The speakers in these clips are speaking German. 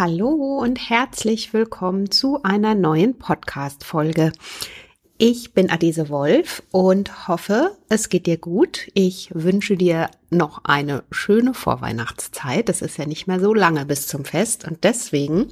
Hallo und herzlich willkommen zu einer neuen Podcast-Folge. Ich bin Adese Wolf und hoffe, es geht dir gut. Ich wünsche dir noch eine schöne Vorweihnachtszeit. Es ist ja nicht mehr so lange bis zum Fest und deswegen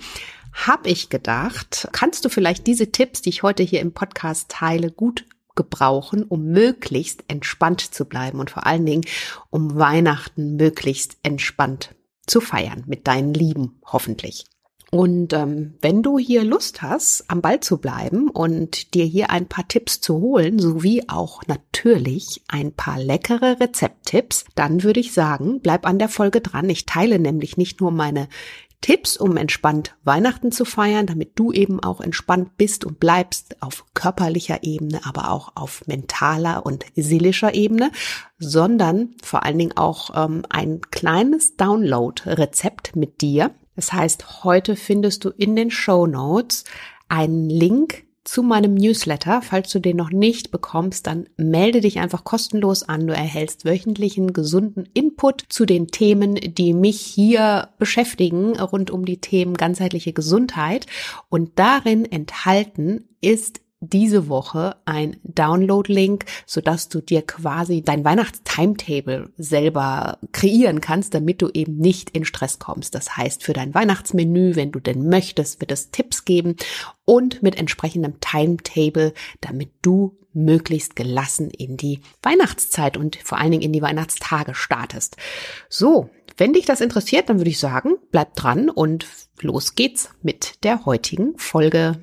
habe ich gedacht, kannst du vielleicht diese Tipps, die ich heute hier im Podcast teile, gut gebrauchen, um möglichst entspannt zu bleiben und vor allen Dingen, um Weihnachten möglichst entspannt zu feiern mit deinen Lieben, hoffentlich. Und ähm, wenn du hier Lust hast, am Ball zu bleiben und dir hier ein paar Tipps zu holen, sowie auch natürlich ein paar leckere Rezepttipps, dann würde ich sagen, bleib an der Folge dran. Ich teile nämlich nicht nur meine Tipps, um entspannt Weihnachten zu feiern, damit du eben auch entspannt bist und bleibst auf körperlicher Ebene, aber auch auf mentaler und seelischer Ebene, sondern vor allen Dingen auch ähm, ein kleines Download-Rezept mit dir. Das heißt, heute findest du in den Show Notes einen Link zu meinem Newsletter. Falls du den noch nicht bekommst, dann melde dich einfach kostenlos an. Du erhältst wöchentlichen gesunden Input zu den Themen, die mich hier beschäftigen, rund um die Themen ganzheitliche Gesundheit. Und darin enthalten ist diese Woche ein Download-Link, sodass du dir quasi dein Weihnachtstimetable selber kreieren kannst, damit du eben nicht in Stress kommst. Das heißt, für dein Weihnachtsmenü, wenn du denn möchtest, wird es Tipps geben und mit entsprechendem Timetable, damit du möglichst gelassen in die Weihnachtszeit und vor allen Dingen in die Weihnachtstage startest. So, wenn dich das interessiert, dann würde ich sagen, bleib dran und los geht's mit der heutigen Folge.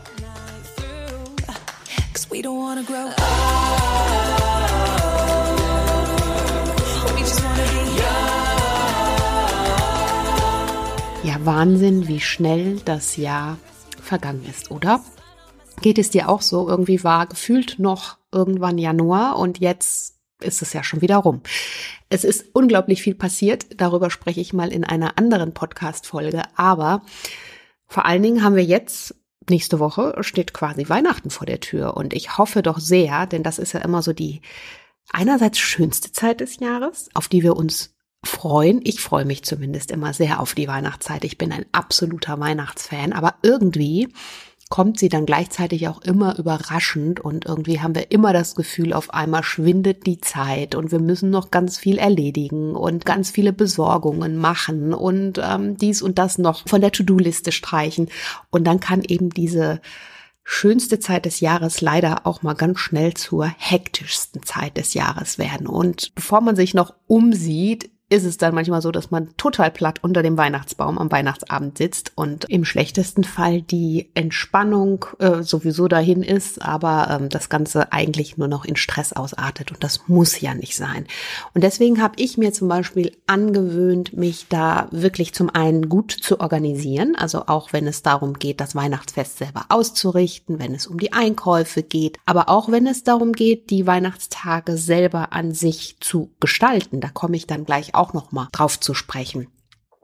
We don't wanna grow up. Ja, Wahnsinn, wie schnell das Jahr vergangen ist, oder? Geht es dir auch so? Irgendwie war gefühlt noch irgendwann Januar und jetzt ist es ja schon wieder rum. Es ist unglaublich viel passiert. Darüber spreche ich mal in einer anderen Podcast-Folge. Aber vor allen Dingen haben wir jetzt nächste Woche steht quasi Weihnachten vor der Tür und ich hoffe doch sehr, denn das ist ja immer so die einerseits schönste Zeit des Jahres, auf die wir uns freuen. Ich freue mich zumindest immer sehr auf die Weihnachtszeit. Ich bin ein absoluter Weihnachtsfan, aber irgendwie kommt sie dann gleichzeitig auch immer überraschend und irgendwie haben wir immer das Gefühl, auf einmal schwindet die Zeit und wir müssen noch ganz viel erledigen und ganz viele Besorgungen machen und ähm, dies und das noch von der To-Do-Liste streichen. Und dann kann eben diese schönste Zeit des Jahres leider auch mal ganz schnell zur hektischsten Zeit des Jahres werden. Und bevor man sich noch umsieht, ist es dann manchmal so, dass man total platt unter dem Weihnachtsbaum am Weihnachtsabend sitzt und im schlechtesten Fall die Entspannung äh, sowieso dahin ist, aber ähm, das Ganze eigentlich nur noch in Stress ausartet und das muss ja nicht sein. Und deswegen habe ich mir zum Beispiel angewöhnt, mich da wirklich zum einen gut zu organisieren, also auch wenn es darum geht, das Weihnachtsfest selber auszurichten, wenn es um die Einkäufe geht, aber auch wenn es darum geht, die Weihnachtstage selber an sich zu gestalten. Da komme ich dann gleich auch noch mal drauf zu sprechen.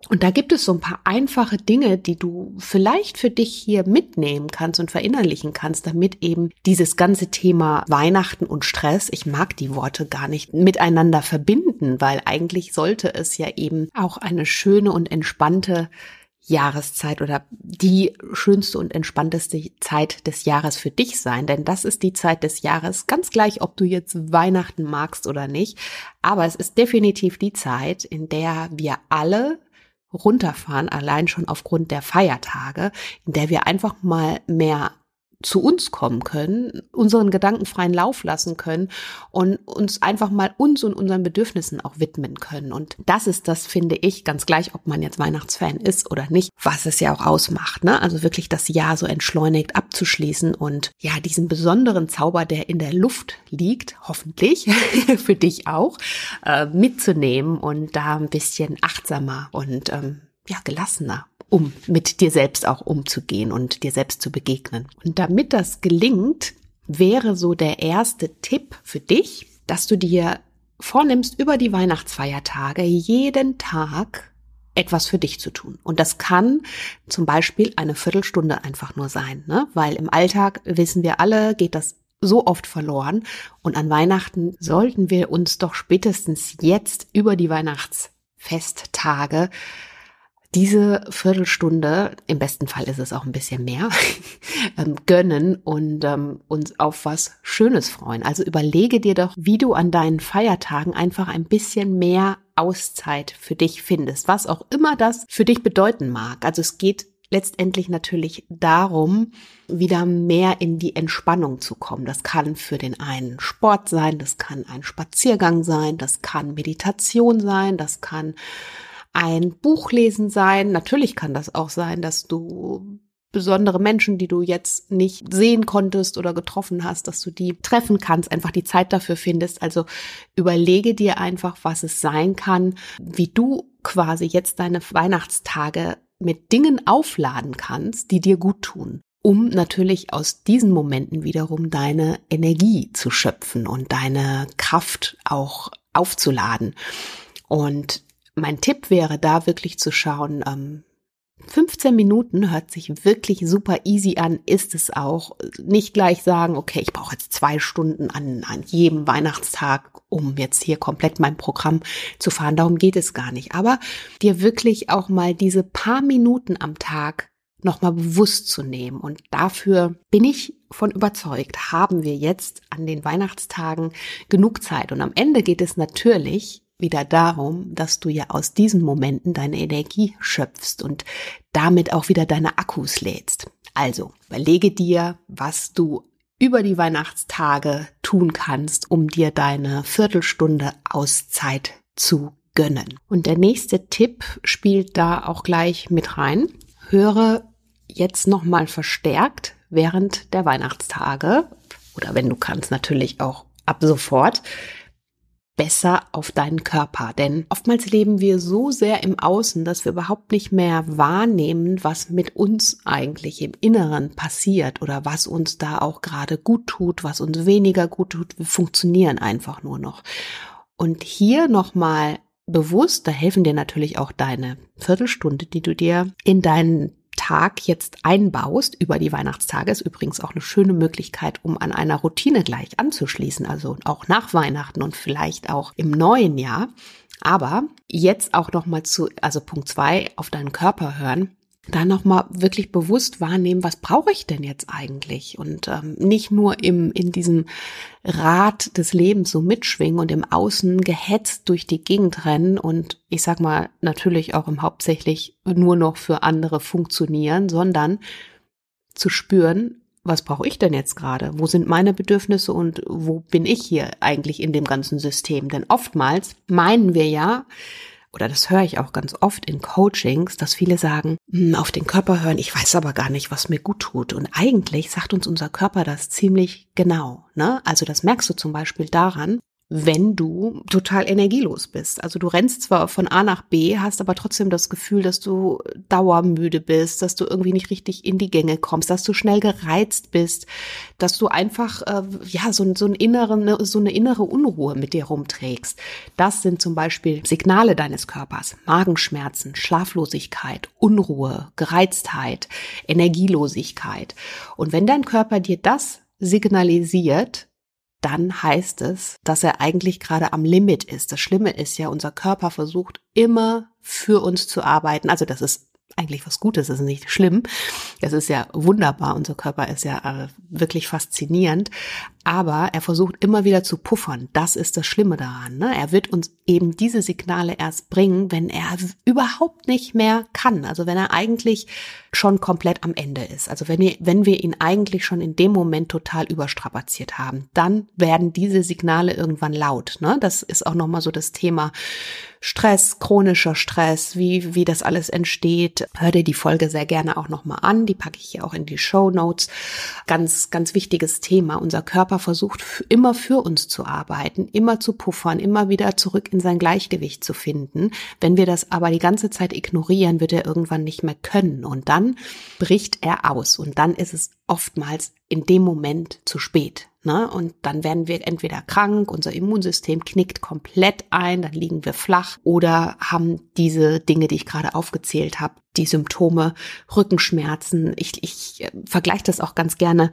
Und da gibt es so ein paar einfache Dinge, die du vielleicht für dich hier mitnehmen kannst und verinnerlichen kannst, damit eben dieses ganze Thema Weihnachten und Stress, ich mag die Worte gar nicht, miteinander verbinden, weil eigentlich sollte es ja eben auch eine schöne und entspannte Jahreszeit oder die schönste und entspannteste Zeit des Jahres für dich sein, denn das ist die Zeit des Jahres, ganz gleich, ob du jetzt Weihnachten magst oder nicht, aber es ist definitiv die Zeit, in der wir alle runterfahren, allein schon aufgrund der Feiertage, in der wir einfach mal mehr zu uns kommen können, unseren Gedanken freien Lauf lassen können und uns einfach mal uns und unseren Bedürfnissen auch widmen können. Und das ist das, finde ich, ganz gleich, ob man jetzt Weihnachtsfan ist oder nicht, was es ja auch ausmacht. Ne? Also wirklich das Jahr so entschleunigt abzuschließen und ja, diesen besonderen Zauber, der in der Luft liegt, hoffentlich, für dich auch, äh, mitzunehmen und da ein bisschen achtsamer und ähm, ja, gelassener um mit dir selbst auch umzugehen und dir selbst zu begegnen. Und damit das gelingt, wäre so der erste Tipp für dich, dass du dir vornimmst, über die Weihnachtsfeiertage jeden Tag etwas für dich zu tun. Und das kann zum Beispiel eine Viertelstunde einfach nur sein, ne? weil im Alltag wissen wir alle, geht das so oft verloren. Und an Weihnachten sollten wir uns doch spätestens jetzt über die Weihnachtsfesttage diese Viertelstunde, im besten Fall ist es auch ein bisschen mehr, ähm, gönnen und ähm, uns auf was Schönes freuen. Also überlege dir doch, wie du an deinen Feiertagen einfach ein bisschen mehr Auszeit für dich findest, was auch immer das für dich bedeuten mag. Also es geht letztendlich natürlich darum, wieder mehr in die Entspannung zu kommen. Das kann für den einen Sport sein, das kann ein Spaziergang sein, das kann Meditation sein, das kann ein Buchlesen sein. Natürlich kann das auch sein, dass du besondere Menschen, die du jetzt nicht sehen konntest oder getroffen hast, dass du die treffen kannst, einfach die Zeit dafür findest. Also überlege dir einfach, was es sein kann, wie du quasi jetzt deine Weihnachtstage mit Dingen aufladen kannst, die dir gut tun, um natürlich aus diesen Momenten wiederum deine Energie zu schöpfen und deine Kraft auch aufzuladen. Und mein Tipp wäre da wirklich zu schauen, ähm, 15 Minuten hört sich wirklich super easy an, ist es auch. Nicht gleich sagen, okay, ich brauche jetzt zwei Stunden an, an jedem Weihnachtstag, um jetzt hier komplett mein Programm zu fahren. Darum geht es gar nicht. Aber dir wirklich auch mal diese paar Minuten am Tag nochmal bewusst zu nehmen. Und dafür bin ich von überzeugt, haben wir jetzt an den Weihnachtstagen genug Zeit. Und am Ende geht es natürlich wieder darum, dass du ja aus diesen Momenten deine Energie schöpfst und damit auch wieder deine Akkus lädst. Also überlege dir, was du über die Weihnachtstage tun kannst, um dir deine Viertelstunde Auszeit zu gönnen. Und der nächste Tipp spielt da auch gleich mit rein. Höre jetzt nochmal verstärkt während der Weihnachtstage oder wenn du kannst natürlich auch ab sofort besser auf deinen Körper. Denn oftmals leben wir so sehr im Außen, dass wir überhaupt nicht mehr wahrnehmen, was mit uns eigentlich im Inneren passiert oder was uns da auch gerade gut tut, was uns weniger gut tut. Wir funktionieren einfach nur noch. Und hier nochmal bewusst, da helfen dir natürlich auch deine Viertelstunde, die du dir in deinen Tag jetzt einbaust über die Weihnachtstage, ist übrigens auch eine schöne Möglichkeit, um an einer Routine gleich anzuschließen, also auch nach Weihnachten und vielleicht auch im neuen Jahr. Aber jetzt auch noch mal zu, also Punkt zwei, auf deinen Körper hören da nochmal wirklich bewusst wahrnehmen, was brauche ich denn jetzt eigentlich? Und ähm, nicht nur im, in diesem Rad des Lebens so mitschwingen und im Außen gehetzt durch die Gegend rennen und ich sag mal natürlich auch im hauptsächlich nur noch für andere funktionieren, sondern zu spüren, was brauche ich denn jetzt gerade? Wo sind meine Bedürfnisse und wo bin ich hier eigentlich in dem ganzen System? Denn oftmals meinen wir ja, oder das höre ich auch ganz oft in Coachings, dass viele sagen, hm, auf den Körper hören, ich weiß aber gar nicht, was mir gut tut. Und eigentlich sagt uns unser Körper das ziemlich genau. Ne? Also das merkst du zum Beispiel daran, wenn du total energielos bist. Also du rennst zwar von A nach B, hast aber trotzdem das Gefühl, dass du dauermüde bist, dass du irgendwie nicht richtig in die Gänge kommst, dass du schnell gereizt bist, dass du einfach äh, ja so, so, einen inneren, so eine innere Unruhe mit dir rumträgst. Das sind zum Beispiel Signale deines Körpers: Magenschmerzen, Schlaflosigkeit, Unruhe, Gereiztheit, Energielosigkeit. Und wenn dein Körper dir das signalisiert, dann heißt es, dass er eigentlich gerade am Limit ist. Das Schlimme ist ja, unser Körper versucht immer für uns zu arbeiten. Also das ist eigentlich was Gutes, es ist nicht schlimm. Es ist ja wunderbar, unser Körper ist ja äh, wirklich faszinierend, aber er versucht immer wieder zu puffern. Das ist das Schlimme daran. Ne? Er wird uns eben diese Signale erst bringen, wenn er überhaupt nicht mehr kann. Also wenn er eigentlich schon komplett am Ende ist. Also wenn wir, wenn wir ihn eigentlich schon in dem Moment total überstrapaziert haben, dann werden diese Signale irgendwann laut. Ne? Das ist auch nochmal so das Thema Stress, chronischer Stress, wie, wie das alles entsteht. Hör dir die Folge sehr gerne auch nochmal an. Die packe ich hier auch in die Show Notes. Ganz, ganz wichtiges Thema. Unser Körper versucht immer für uns zu arbeiten, immer zu puffern, immer wieder zurück in sein Gleichgewicht zu finden. Wenn wir das aber die ganze Zeit ignorieren, wird er irgendwann nicht mehr können. Und dann bricht er aus. Und dann ist es oftmals in dem Moment zu spät. Ne? Und dann werden wir entweder krank, unser Immunsystem knickt komplett ein, dann liegen wir flach oder haben diese Dinge, die ich gerade aufgezählt habe, die Symptome, Rückenschmerzen. Ich, ich äh, vergleiche das auch ganz gerne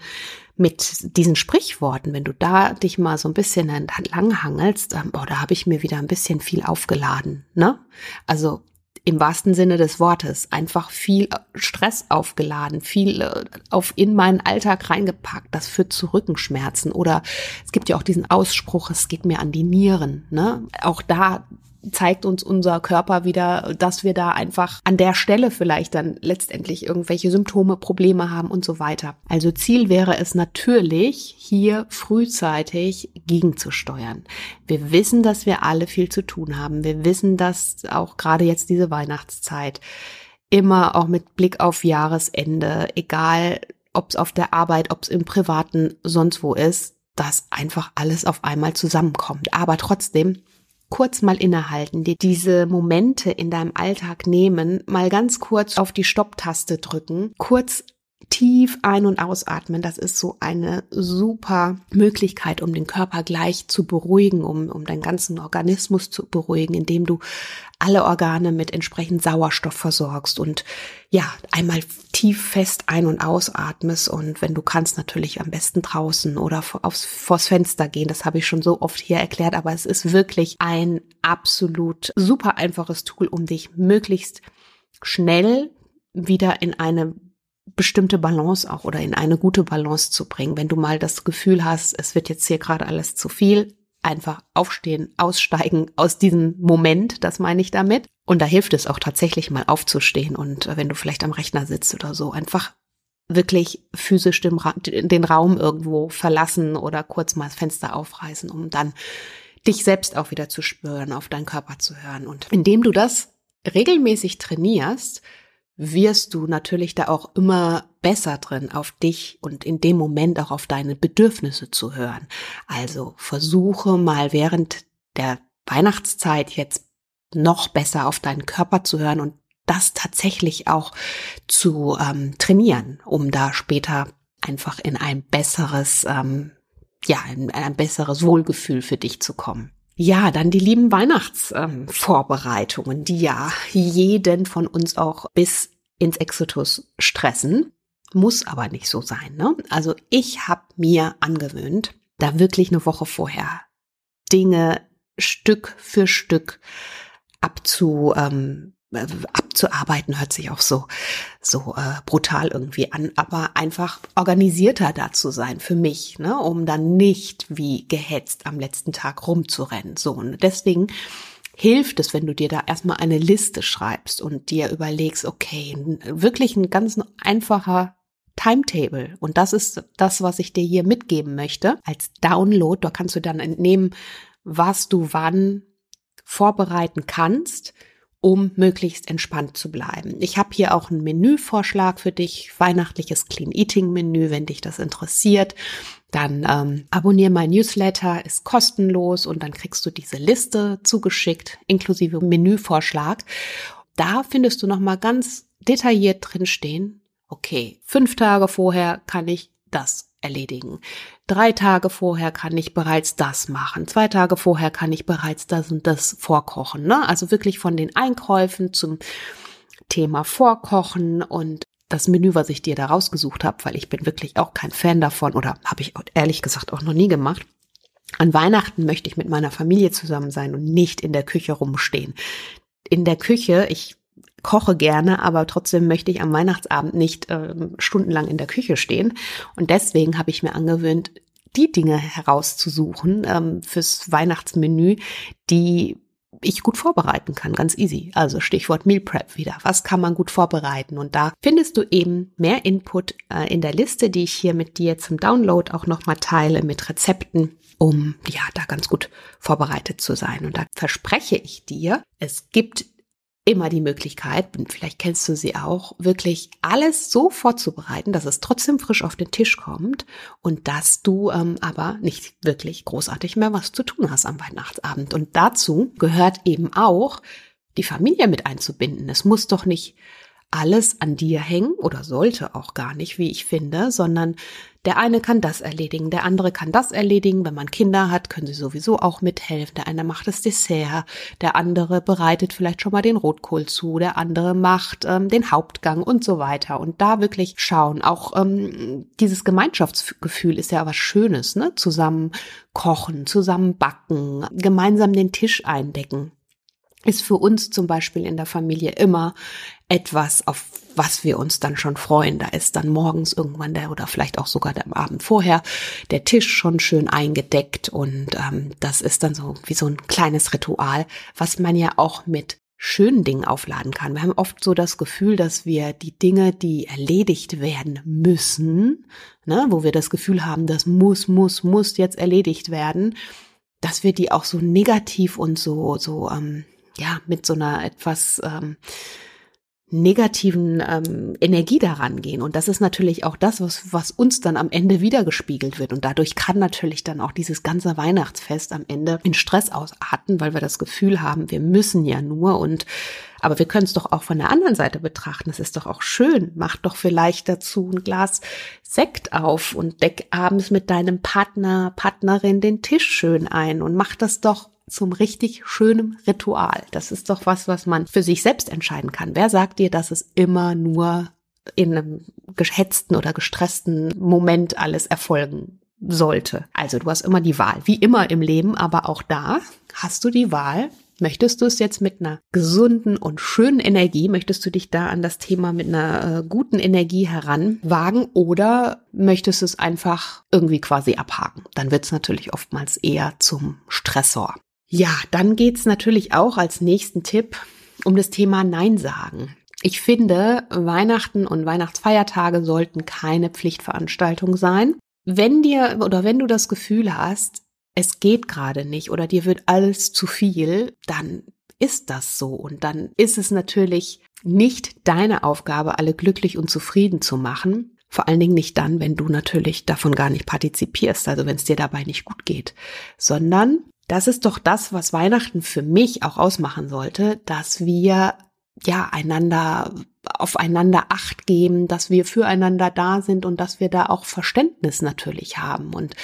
mit diesen Sprichworten. Wenn du da dich mal so ein bisschen entlang hangelst, ähm, boah, da habe ich mir wieder ein bisschen viel aufgeladen. Ne? Also im wahrsten Sinne des Wortes einfach viel Stress aufgeladen, viel äh, auf in meinen Alltag reingepackt. Das führt zu Rückenschmerzen oder es gibt ja auch diesen Ausspruch, es geht mir an die Nieren. Ne? Auch da zeigt uns unser Körper wieder, dass wir da einfach an der Stelle vielleicht dann letztendlich irgendwelche Symptome, Probleme haben und so weiter. Also Ziel wäre es natürlich, hier frühzeitig gegenzusteuern. Wir wissen, dass wir alle viel zu tun haben. Wir wissen, dass auch gerade jetzt diese Weihnachtszeit immer auch mit Blick auf Jahresende, egal ob es auf der Arbeit, ob es im Privaten, sonst wo ist, dass einfach alles auf einmal zusammenkommt. Aber trotzdem kurz mal innehalten, dir diese Momente in deinem Alltag nehmen, mal ganz kurz auf die Stopptaste drücken, kurz tief ein- und ausatmen. Das ist so eine super Möglichkeit, um den Körper gleich zu beruhigen, um, um deinen ganzen Organismus zu beruhigen, indem du alle Organe mit entsprechend Sauerstoff versorgst und ja, einmal tief fest ein- und ausatmest und wenn du kannst natürlich am besten draußen oder aufs, vors Fenster gehen. Das habe ich schon so oft hier erklärt, aber es ist wirklich ein absolut super einfaches Tool, um dich möglichst schnell wieder in eine bestimmte Balance auch oder in eine gute Balance zu bringen. Wenn du mal das Gefühl hast, es wird jetzt hier gerade alles zu viel, einfach aufstehen, aussteigen aus diesem Moment, das meine ich damit. Und da hilft es auch tatsächlich mal aufzustehen und äh, wenn du vielleicht am Rechner sitzt oder so, einfach wirklich physisch den, Ra den Raum irgendwo verlassen oder kurz mal das Fenster aufreißen, um dann dich selbst auch wieder zu spüren, auf deinen Körper zu hören. Und indem du das regelmäßig trainierst, wirst du natürlich da auch immer besser drin, auf dich und in dem Moment auch auf deine Bedürfnisse zu hören. Also versuche mal während der Weihnachtszeit jetzt noch besser auf deinen Körper zu hören und das tatsächlich auch zu ähm, trainieren, um da später einfach in ein besseres, ähm, ja, in ein besseres Wohlgefühl für dich zu kommen. Ja, dann die lieben Weihnachtsvorbereitungen, ähm, die ja jeden von uns auch bis ins Exotus stressen. Muss aber nicht so sein. Ne? Also ich habe mir angewöhnt, da wirklich eine Woche vorher Dinge Stück für Stück abzu, ähm, abzuarbeiten, hört sich auch so, so äh, brutal irgendwie an, aber einfach organisierter da zu sein für mich, ne, um dann nicht wie gehetzt am letzten Tag rumzurennen. So, und deswegen hilft es, wenn du dir da erstmal eine Liste schreibst und dir überlegst, okay, wirklich ein ganz einfacher Timetable. Und das ist das, was ich dir hier mitgeben möchte als Download. Da kannst du dann entnehmen, was du wann vorbereiten kannst, um möglichst entspannt zu bleiben. Ich habe hier auch einen Menüvorschlag für dich, weihnachtliches Clean Eating Menü, wenn dich das interessiert. Dann ähm, abonniere mein Newsletter, ist kostenlos und dann kriegst du diese Liste zugeschickt, inklusive Menüvorschlag. Da findest du nochmal ganz detailliert drin stehen, okay, fünf Tage vorher kann ich das erledigen. Drei Tage vorher kann ich bereits das machen. Zwei Tage vorher kann ich bereits das und das vorkochen. Ne? Also wirklich von den Einkäufen zum Thema Vorkochen und das Menü, was ich dir da rausgesucht habe, weil ich bin wirklich auch kein Fan davon oder habe ich ehrlich gesagt auch noch nie gemacht. An Weihnachten möchte ich mit meiner Familie zusammen sein und nicht in der Küche rumstehen. In der Küche, ich koche gerne, aber trotzdem möchte ich am Weihnachtsabend nicht äh, stundenlang in der Küche stehen. Und deswegen habe ich mir angewöhnt, die Dinge herauszusuchen ähm, fürs Weihnachtsmenü, die ich gut vorbereiten kann, ganz easy. Also Stichwort Meal Prep wieder. Was kann man gut vorbereiten? Und da findest du eben mehr Input äh, in der Liste, die ich hier mit dir zum Download auch nochmal teile mit Rezepten, um ja da ganz gut vorbereitet zu sein. Und da verspreche ich dir, es gibt immer die Möglichkeit, vielleicht kennst du sie auch, wirklich alles so vorzubereiten, dass es trotzdem frisch auf den Tisch kommt und dass du ähm, aber nicht wirklich großartig mehr was zu tun hast am Weihnachtsabend. Und dazu gehört eben auch, die Familie mit einzubinden. Es muss doch nicht alles an dir hängen oder sollte auch gar nicht, wie ich finde, sondern der eine kann das erledigen, der andere kann das erledigen. Wenn man Kinder hat, können sie sowieso auch mithelfen. Der eine macht das Dessert, der andere bereitet vielleicht schon mal den Rotkohl zu, der andere macht ähm, den Hauptgang und so weiter. Und da wirklich schauen. Auch ähm, dieses Gemeinschaftsgefühl ist ja was Schönes, ne? Zusammen kochen, zusammen backen, gemeinsam den Tisch eindecken ist für uns zum Beispiel in der Familie immer etwas, auf was wir uns dann schon freuen. Da ist dann morgens irgendwann der oder vielleicht auch sogar der Abend vorher der Tisch schon schön eingedeckt und ähm, das ist dann so wie so ein kleines Ritual, was man ja auch mit schönen Dingen aufladen kann. Wir haben oft so das Gefühl, dass wir die Dinge, die erledigt werden müssen, ne, wo wir das Gefühl haben, das muss, muss, muss jetzt erledigt werden, dass wir die auch so negativ und so, so, ähm, ja, mit so einer etwas ähm, negativen ähm, Energie daran gehen. Und das ist natürlich auch das, was, was uns dann am Ende wiedergespiegelt wird. Und dadurch kann natürlich dann auch dieses ganze Weihnachtsfest am Ende in Stress ausarten, weil wir das Gefühl haben, wir müssen ja nur und aber wir können es doch auch von der anderen Seite betrachten. Es ist doch auch schön. Mach doch vielleicht dazu ein Glas Sekt auf und deck abends mit deinem Partner, Partnerin den Tisch schön ein und mach das doch zum richtig schönen Ritual. Das ist doch was, was man für sich selbst entscheiden kann. Wer sagt dir, dass es immer nur in einem gehetzten oder gestressten Moment alles erfolgen sollte? Also du hast immer die Wahl, wie immer im Leben, aber auch da hast du die Wahl. Möchtest du es jetzt mit einer gesunden und schönen Energie, möchtest du dich da an das Thema mit einer äh, guten Energie heranwagen oder möchtest du es einfach irgendwie quasi abhaken? Dann wird es natürlich oftmals eher zum Stressor. Ja, dann geht's natürlich auch als nächsten Tipp um das Thema Nein sagen. Ich finde, Weihnachten und Weihnachtsfeiertage sollten keine Pflichtveranstaltung sein. Wenn dir oder wenn du das Gefühl hast, es geht gerade nicht oder dir wird alles zu viel, dann ist das so. Und dann ist es natürlich nicht deine Aufgabe, alle glücklich und zufrieden zu machen. Vor allen Dingen nicht dann, wenn du natürlich davon gar nicht partizipierst, also wenn es dir dabei nicht gut geht, sondern das ist doch das, was Weihnachten für mich auch ausmachen sollte, dass wir ja einander aufeinander Acht geben, dass wir füreinander da sind und dass wir da auch Verständnis natürlich haben. Und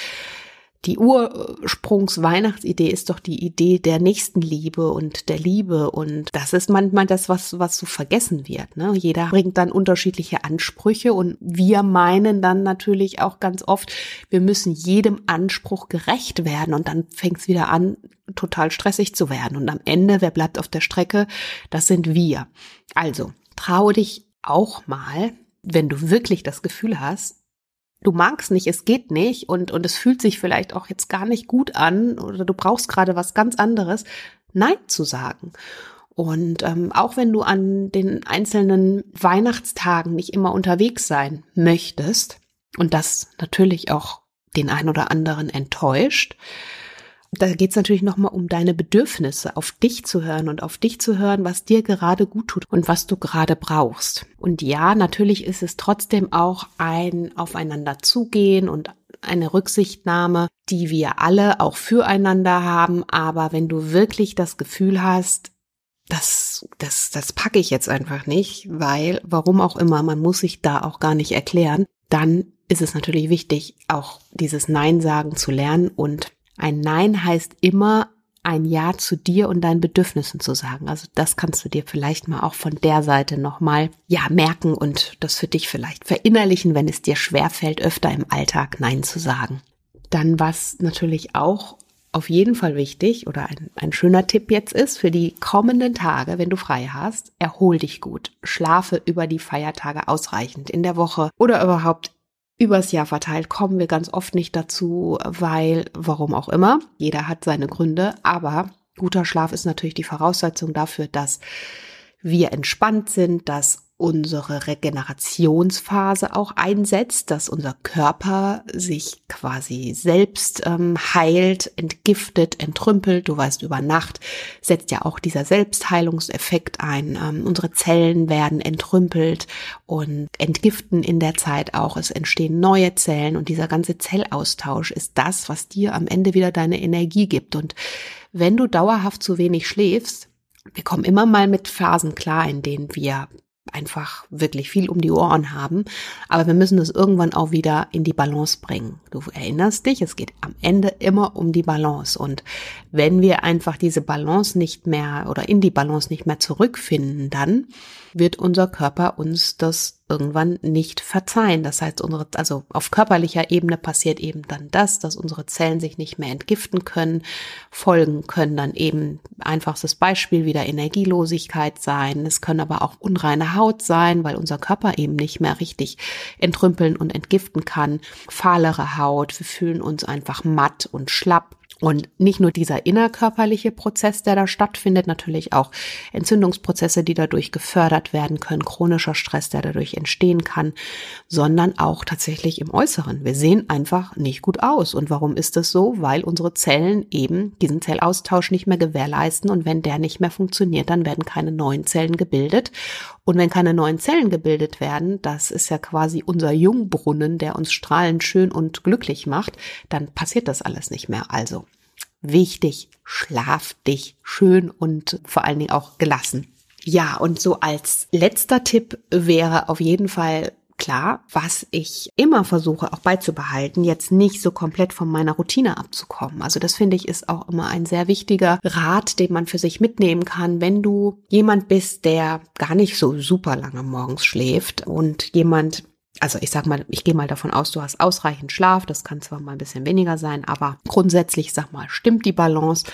die Ursprungs-Weihnachtsidee ist doch die Idee der Nächstenliebe und der Liebe. Und das ist manchmal das, was, was so vergessen wird. Ne? Jeder bringt dann unterschiedliche Ansprüche und wir meinen dann natürlich auch ganz oft, wir müssen jedem Anspruch gerecht werden. Und dann fängt es wieder an, total stressig zu werden. Und am Ende, wer bleibt auf der Strecke? Das sind wir. Also, traue dich auch mal, wenn du wirklich das Gefühl hast, du magst nicht, es geht nicht und, und es fühlt sich vielleicht auch jetzt gar nicht gut an oder du brauchst gerade was ganz anderes, Nein zu sagen. Und ähm, auch wenn du an den einzelnen Weihnachtstagen nicht immer unterwegs sein möchtest und das natürlich auch den ein oder anderen enttäuscht, da geht es natürlich nochmal um deine Bedürfnisse, auf dich zu hören und auf dich zu hören, was dir gerade gut tut und was du gerade brauchst. Und ja, natürlich ist es trotzdem auch ein Aufeinander zugehen und eine Rücksichtnahme, die wir alle auch füreinander haben. Aber wenn du wirklich das Gefühl hast, das, das, das packe ich jetzt einfach nicht, weil, warum auch immer, man muss sich da auch gar nicht erklären, dann ist es natürlich wichtig, auch dieses Nein sagen zu lernen und ein Nein heißt immer ein Ja zu dir und deinen Bedürfnissen zu sagen. Also das kannst du dir vielleicht mal auch von der Seite nochmal, ja, merken und das für dich vielleicht verinnerlichen, wenn es dir schwerfällt, öfter im Alltag Nein zu sagen. Dann was natürlich auch auf jeden Fall wichtig oder ein, ein schöner Tipp jetzt ist für die kommenden Tage, wenn du frei hast, erhol dich gut. Schlafe über die Feiertage ausreichend in der Woche oder überhaupt übers Jahr verteilt kommen wir ganz oft nicht dazu, weil, warum auch immer, jeder hat seine Gründe, aber guter Schlaf ist natürlich die Voraussetzung dafür, dass wir entspannt sind, dass unsere Regenerationsphase auch einsetzt, dass unser Körper sich quasi selbst ähm, heilt, entgiftet, entrümpelt. Du weißt, über Nacht setzt ja auch dieser Selbstheilungseffekt ein. Ähm, unsere Zellen werden entrümpelt und entgiften in der Zeit auch. Es entstehen neue Zellen und dieser ganze Zellaustausch ist das, was dir am Ende wieder deine Energie gibt. Und wenn du dauerhaft zu wenig schläfst, wir kommen immer mal mit Phasen klar, in denen wir einfach wirklich viel um die Ohren haben. Aber wir müssen das irgendwann auch wieder in die Balance bringen. Du erinnerst dich, es geht am Ende immer um die Balance. Und wenn wir einfach diese Balance nicht mehr oder in die Balance nicht mehr zurückfinden, dann wird unser Körper uns das irgendwann nicht verzeihen. Das heißt, unsere, also auf körperlicher Ebene passiert eben dann das, dass unsere Zellen sich nicht mehr entgiften können. Folgen können dann eben einfachstes Beispiel wieder Energielosigkeit sein. Es können aber auch unreine Haut sein, weil unser Körper eben nicht mehr richtig entrümpeln und entgiften kann. Fahlere Haut. Wir fühlen uns einfach matt und schlapp. Und nicht nur dieser innerkörperliche Prozess, der da stattfindet, natürlich auch Entzündungsprozesse, die dadurch gefördert werden können, chronischer Stress, der dadurch entstehen kann, sondern auch tatsächlich im Äußeren. Wir sehen einfach nicht gut aus. Und warum ist das so? Weil unsere Zellen eben diesen Zellaustausch nicht mehr gewährleisten. Und wenn der nicht mehr funktioniert, dann werden keine neuen Zellen gebildet. Und wenn keine neuen Zellen gebildet werden, das ist ja quasi unser Jungbrunnen, der uns strahlend schön und glücklich macht, dann passiert das alles nicht mehr. Also wichtig, schlaf dich schön und vor allen Dingen auch gelassen. Ja, und so als letzter Tipp wäre auf jeden Fall klar, was ich immer versuche auch beizubehalten, jetzt nicht so komplett von meiner Routine abzukommen. Also das finde ich ist auch immer ein sehr wichtiger Rat, den man für sich mitnehmen kann, wenn du jemand bist, der gar nicht so super lange morgens schläft und jemand also ich sag mal, ich gehe mal davon aus, du hast ausreichend Schlaf, das kann zwar mal ein bisschen weniger sein, aber grundsätzlich, sag mal, stimmt die Balance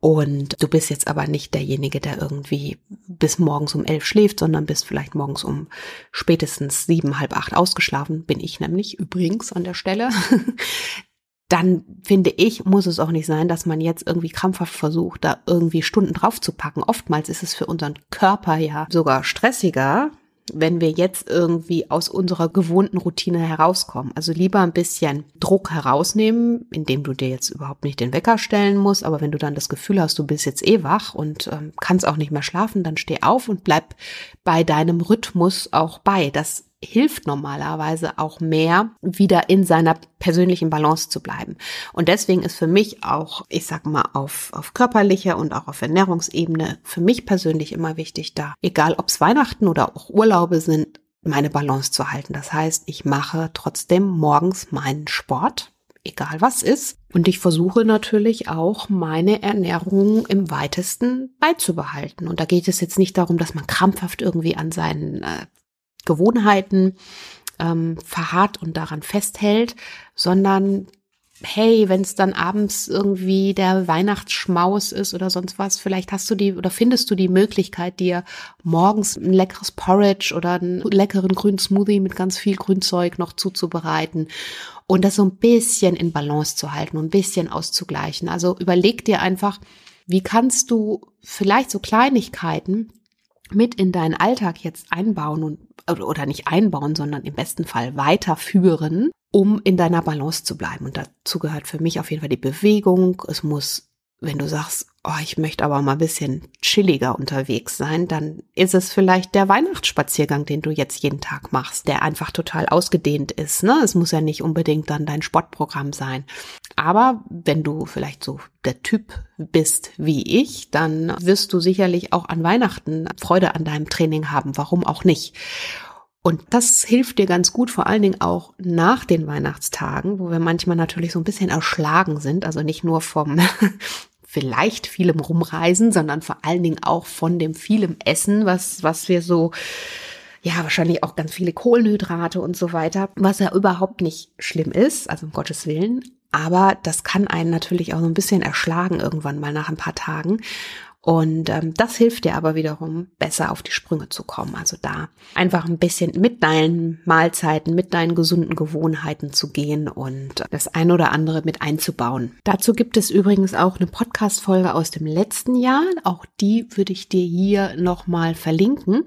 und du bist jetzt aber nicht derjenige, der irgendwie bis morgens um elf schläft, sondern bist vielleicht morgens um spätestens sieben, halb acht ausgeschlafen, bin ich nämlich übrigens an der Stelle. Dann finde ich, muss es auch nicht sein, dass man jetzt irgendwie krampfhaft versucht, da irgendwie Stunden drauf zu packen. Oftmals ist es für unseren Körper ja sogar stressiger, wenn wir jetzt irgendwie aus unserer gewohnten Routine herauskommen. Also lieber ein bisschen Druck herausnehmen, indem du dir jetzt überhaupt nicht den Wecker stellen musst, aber wenn du dann das Gefühl hast, du bist jetzt eh wach und ähm, kannst auch nicht mehr schlafen, dann steh auf und bleib bei deinem Rhythmus auch bei. Das hilft normalerweise auch mehr, wieder in seiner persönlichen Balance zu bleiben. Und deswegen ist für mich auch, ich sag mal, auf, auf körperlicher und auch auf Ernährungsebene für mich persönlich immer wichtig da, egal ob es Weihnachten oder auch Urlaube sind, meine Balance zu halten. Das heißt, ich mache trotzdem morgens meinen Sport, egal was ist. Und ich versuche natürlich auch meine Ernährung im weitesten beizubehalten. Und da geht es jetzt nicht darum, dass man krampfhaft irgendwie an seinen äh, Gewohnheiten ähm, verharrt und daran festhält, sondern hey, wenn es dann abends irgendwie der Weihnachtsschmaus ist oder sonst was, vielleicht hast du die oder findest du die Möglichkeit, dir morgens ein leckeres Porridge oder einen leckeren grünen Smoothie mit ganz viel Grünzeug noch zuzubereiten und das so ein bisschen in Balance zu halten und ein bisschen auszugleichen. Also überleg dir einfach, wie kannst du vielleicht so Kleinigkeiten mit in deinen Alltag jetzt einbauen und oder nicht einbauen, sondern im besten Fall weiterführen, um in deiner Balance zu bleiben. Und dazu gehört für mich auf jeden Fall die Bewegung. Es muss, wenn du sagst, oh, ich möchte aber mal ein bisschen chilliger unterwegs sein, dann ist es vielleicht der Weihnachtsspaziergang, den du jetzt jeden Tag machst, der einfach total ausgedehnt ist. Ne? Es muss ja nicht unbedingt dann dein Sportprogramm sein. Aber wenn du vielleicht so der Typ bist wie ich, dann wirst du sicherlich auch an Weihnachten Freude an deinem Training haben. Warum auch nicht? Und das hilft dir ganz gut, vor allen Dingen auch nach den Weihnachtstagen, wo wir manchmal natürlich so ein bisschen erschlagen sind, also nicht nur vom vielleicht vielem Rumreisen, sondern vor allen Dingen auch von dem vielem Essen, was, was wir so ja, wahrscheinlich auch ganz viele Kohlenhydrate und so weiter, was ja überhaupt nicht schlimm ist, also um Gottes Willen. Aber das kann einen natürlich auch so ein bisschen erschlagen irgendwann mal nach ein paar Tagen. Und ähm, das hilft dir aber wiederum, besser auf die Sprünge zu kommen. Also da einfach ein bisschen mit deinen Mahlzeiten, mit deinen gesunden Gewohnheiten zu gehen und das ein oder andere mit einzubauen. Dazu gibt es übrigens auch eine Podcast-Folge aus dem letzten Jahr. Auch die würde ich dir hier nochmal verlinken.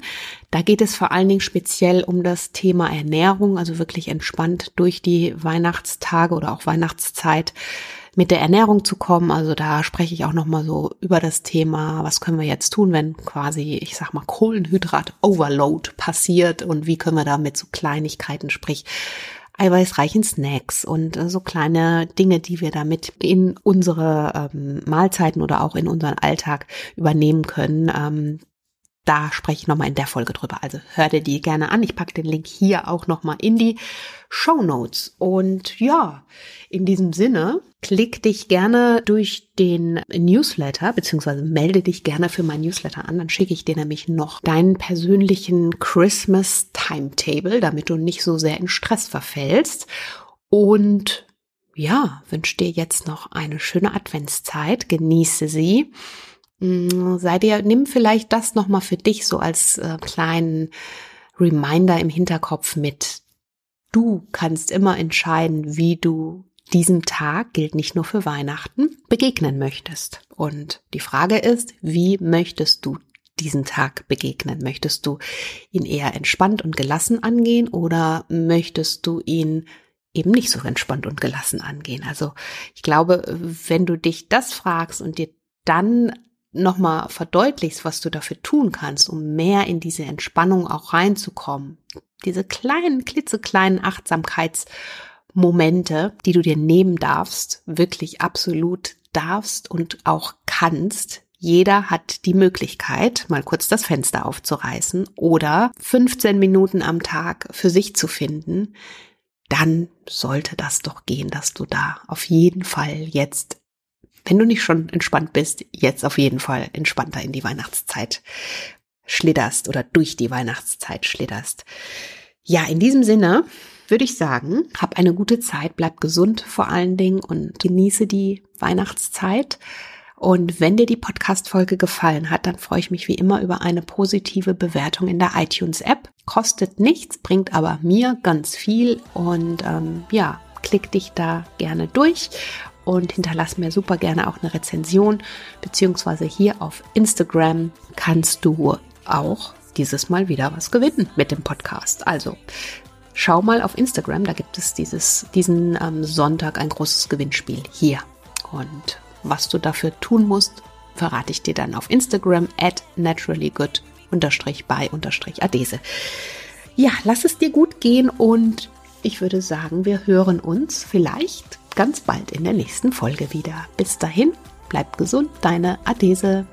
Da geht es vor allen Dingen speziell um das Thema Ernährung, also wirklich entspannt durch die Weihnachtstage oder auch Weihnachtszeit mit der Ernährung zu kommen. Also da spreche ich auch noch mal so über das Thema, was können wir jetzt tun, wenn quasi, ich sag mal, Kohlenhydrat-Overload passiert und wie können wir da mit so Kleinigkeiten, sprich eiweißreichen Snacks und äh, so kleine Dinge, die wir damit in unsere ähm, Mahlzeiten oder auch in unseren Alltag übernehmen können. Ähm, da spreche ich nochmal in der Folge drüber. Also hör dir die gerne an. Ich packe den Link hier auch nochmal in die Show Notes. Und ja, in diesem Sinne, klick dich gerne durch den Newsletter, beziehungsweise melde dich gerne für mein Newsletter an. Dann schicke ich dir nämlich noch deinen persönlichen Christmas Timetable, damit du nicht so sehr in Stress verfällst. Und ja, wünsche dir jetzt noch eine schöne Adventszeit. Genieße sie. Mm, sei dir, nimm vielleicht das nochmal für dich so als äh, kleinen Reminder im Hinterkopf mit. Du kannst immer entscheiden, wie du diesem Tag, gilt nicht nur für Weihnachten, begegnen möchtest. Und die Frage ist, wie möchtest du diesen Tag begegnen? Möchtest du ihn eher entspannt und gelassen angehen oder möchtest du ihn eben nicht so entspannt und gelassen angehen? Also ich glaube, wenn du dich das fragst und dir dann nochmal verdeutlichst, was du dafür tun kannst, um mehr in diese Entspannung auch reinzukommen. Diese kleinen, klitzekleinen Achtsamkeitsmomente, die du dir nehmen darfst, wirklich absolut darfst und auch kannst. Jeder hat die Möglichkeit, mal kurz das Fenster aufzureißen oder 15 Minuten am Tag für sich zu finden. Dann sollte das doch gehen, dass du da auf jeden Fall jetzt wenn du nicht schon entspannt bist, jetzt auf jeden Fall entspannter in die Weihnachtszeit schlitterst oder durch die Weihnachtszeit schlitterst. Ja, in diesem Sinne würde ich sagen, hab eine gute Zeit, bleib gesund vor allen Dingen und genieße die Weihnachtszeit. Und wenn dir die Podcast-Folge gefallen hat, dann freue ich mich wie immer über eine positive Bewertung in der iTunes-App. Kostet nichts, bringt aber mir ganz viel. Und ähm, ja, klick dich da gerne durch und hinterlass mir super gerne auch eine Rezension, beziehungsweise hier auf Instagram kannst du auch dieses Mal wieder was gewinnen mit dem Podcast. Also schau mal auf Instagram, da gibt es dieses, diesen ähm, Sonntag ein großes Gewinnspiel hier. Und was du dafür tun musst, verrate ich dir dann auf Instagram at naturallygood bei unterstrich adese. Ja, lass es dir gut gehen und ich würde sagen, wir hören uns vielleicht ganz bald in der nächsten Folge wieder. Bis dahin, bleib gesund, deine Adese.